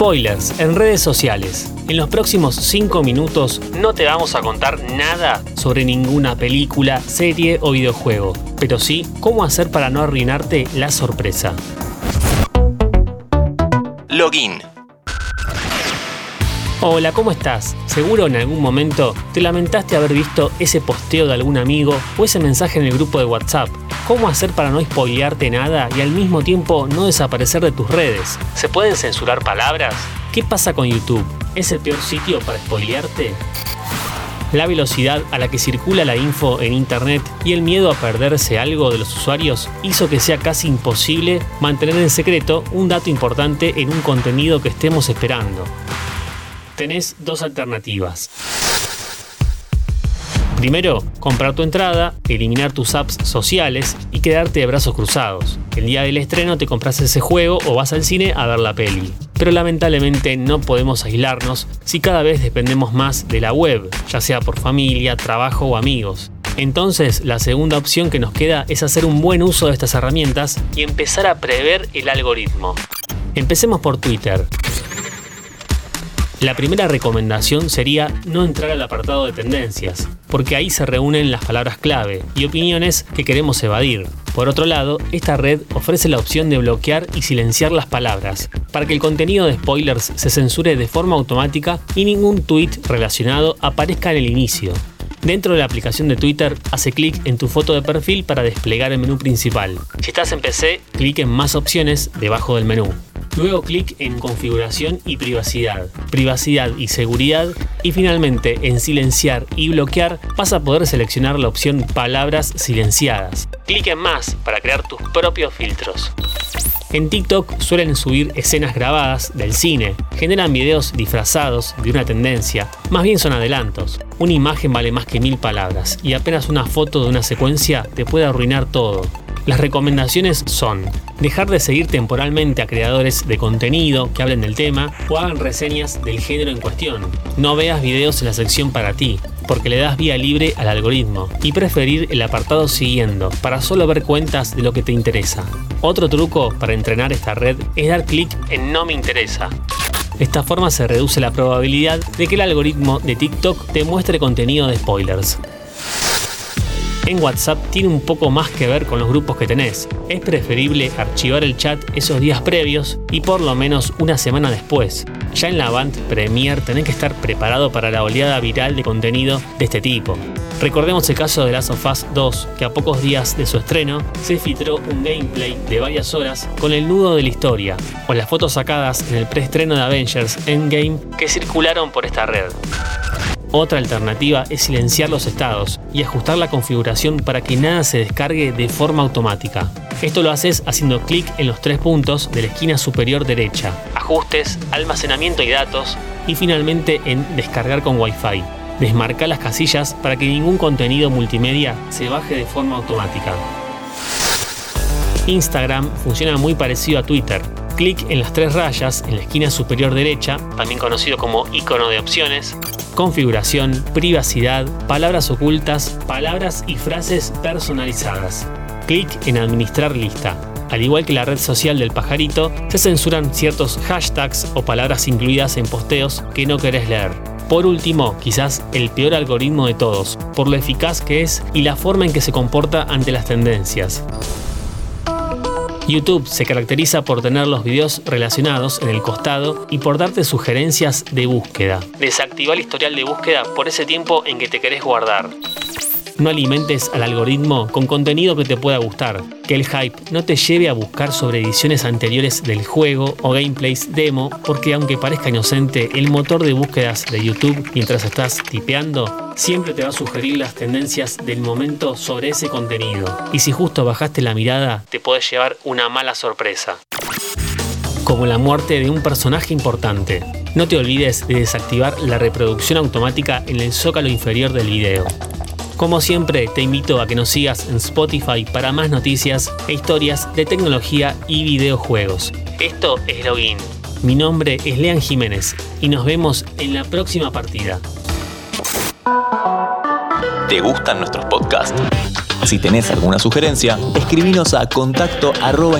Spoilers en redes sociales. En los próximos 5 minutos no te vamos a contar nada sobre ninguna película, serie o videojuego, pero sí cómo hacer para no arruinarte la sorpresa. Login. Hola, ¿cómo estás? Seguro en algún momento te lamentaste haber visto ese posteo de algún amigo o ese mensaje en el grupo de WhatsApp. ¿Cómo hacer para no spoilearte nada y al mismo tiempo no desaparecer de tus redes? ¿Se pueden censurar palabras? ¿Qué pasa con YouTube? ¿Es el peor sitio para spoilearte? La velocidad a la que circula la info en Internet y el miedo a perderse algo de los usuarios hizo que sea casi imposible mantener en secreto un dato importante en un contenido que estemos esperando tenés dos alternativas. Primero, comprar tu entrada, eliminar tus apps sociales y quedarte de brazos cruzados. El día del estreno te compras ese juego o vas al cine a ver la peli. Pero lamentablemente no podemos aislarnos si cada vez dependemos más de la web, ya sea por familia, trabajo o amigos. Entonces, la segunda opción que nos queda es hacer un buen uso de estas herramientas y empezar a prever el algoritmo. Empecemos por Twitter. La primera recomendación sería no entrar al apartado de tendencias, porque ahí se reúnen las palabras clave y opiniones que queremos evadir. Por otro lado, esta red ofrece la opción de bloquear y silenciar las palabras, para que el contenido de spoilers se censure de forma automática y ningún tweet relacionado aparezca en el inicio. Dentro de la aplicación de Twitter, hace clic en tu foto de perfil para desplegar el menú principal. Si estás en PC, clic en Más opciones debajo del menú. Luego clic en configuración y privacidad, privacidad y seguridad y finalmente en silenciar y bloquear vas a poder seleccionar la opción palabras silenciadas. Clic en más para crear tus propios filtros. En TikTok suelen subir escenas grabadas del cine, generan videos disfrazados de una tendencia, más bien son adelantos. Una imagen vale más que mil palabras y apenas una foto de una secuencia te puede arruinar todo. Las recomendaciones son dejar de seguir temporalmente a creadores de contenido que hablen del tema o hagan reseñas del género en cuestión. No veas videos en la sección para ti, porque le das vía libre al algoritmo y preferir el apartado siguiendo para solo ver cuentas de lo que te interesa. Otro truco para entrenar esta red es dar clic en no me interesa. De esta forma se reduce la probabilidad de que el algoritmo de TikTok te muestre contenido de spoilers en WhatsApp tiene un poco más que ver con los grupos que tenés. Es preferible archivar el chat esos días previos y por lo menos una semana después. Ya en la Band Premier tenés que estar preparado para la oleada viral de contenido de este tipo. Recordemos el caso de Last of Us 2, que a pocos días de su estreno se filtró un gameplay de varias horas con el nudo de la historia, o las fotos sacadas en el preestreno de Avengers Endgame que circularon por esta red. Otra alternativa es silenciar los estados y ajustar la configuración para que nada se descargue de forma automática. Esto lo haces haciendo clic en los tres puntos de la esquina superior derecha, ajustes, almacenamiento y datos y finalmente en descargar con Wi-Fi. Desmarca las casillas para que ningún contenido multimedia se baje de forma automática. Instagram funciona muy parecido a Twitter. Clic en las tres rayas en la esquina superior derecha, también conocido como icono de opciones, configuración, privacidad, palabras ocultas, palabras y frases personalizadas. Clic en Administrar lista. Al igual que la red social del pajarito, se censuran ciertos hashtags o palabras incluidas en posteos que no querés leer. Por último, quizás el peor algoritmo de todos, por lo eficaz que es y la forma en que se comporta ante las tendencias. YouTube se caracteriza por tener los videos relacionados en el costado y por darte sugerencias de búsqueda. Desactiva el historial de búsqueda por ese tiempo en que te querés guardar. No alimentes al algoritmo con contenido que te pueda gustar. Que el hype no te lleve a buscar sobre ediciones anteriores del juego o gameplays demo, porque aunque parezca inocente, el motor de búsquedas de YouTube mientras estás tipeando siempre te va a sugerir las tendencias del momento sobre ese contenido. Y si justo bajaste la mirada, te puede llevar una mala sorpresa. Como la muerte de un personaje importante. No te olvides de desactivar la reproducción automática en el zócalo inferior del video. Como siempre, te invito a que nos sigas en Spotify para más noticias e historias de tecnología y videojuegos. Esto es Login. Mi nombre es Lean Jiménez y nos vemos en la próxima partida. ¿Te gustan nuestros podcasts? Si tenés alguna sugerencia, escribinos a contacto arroba.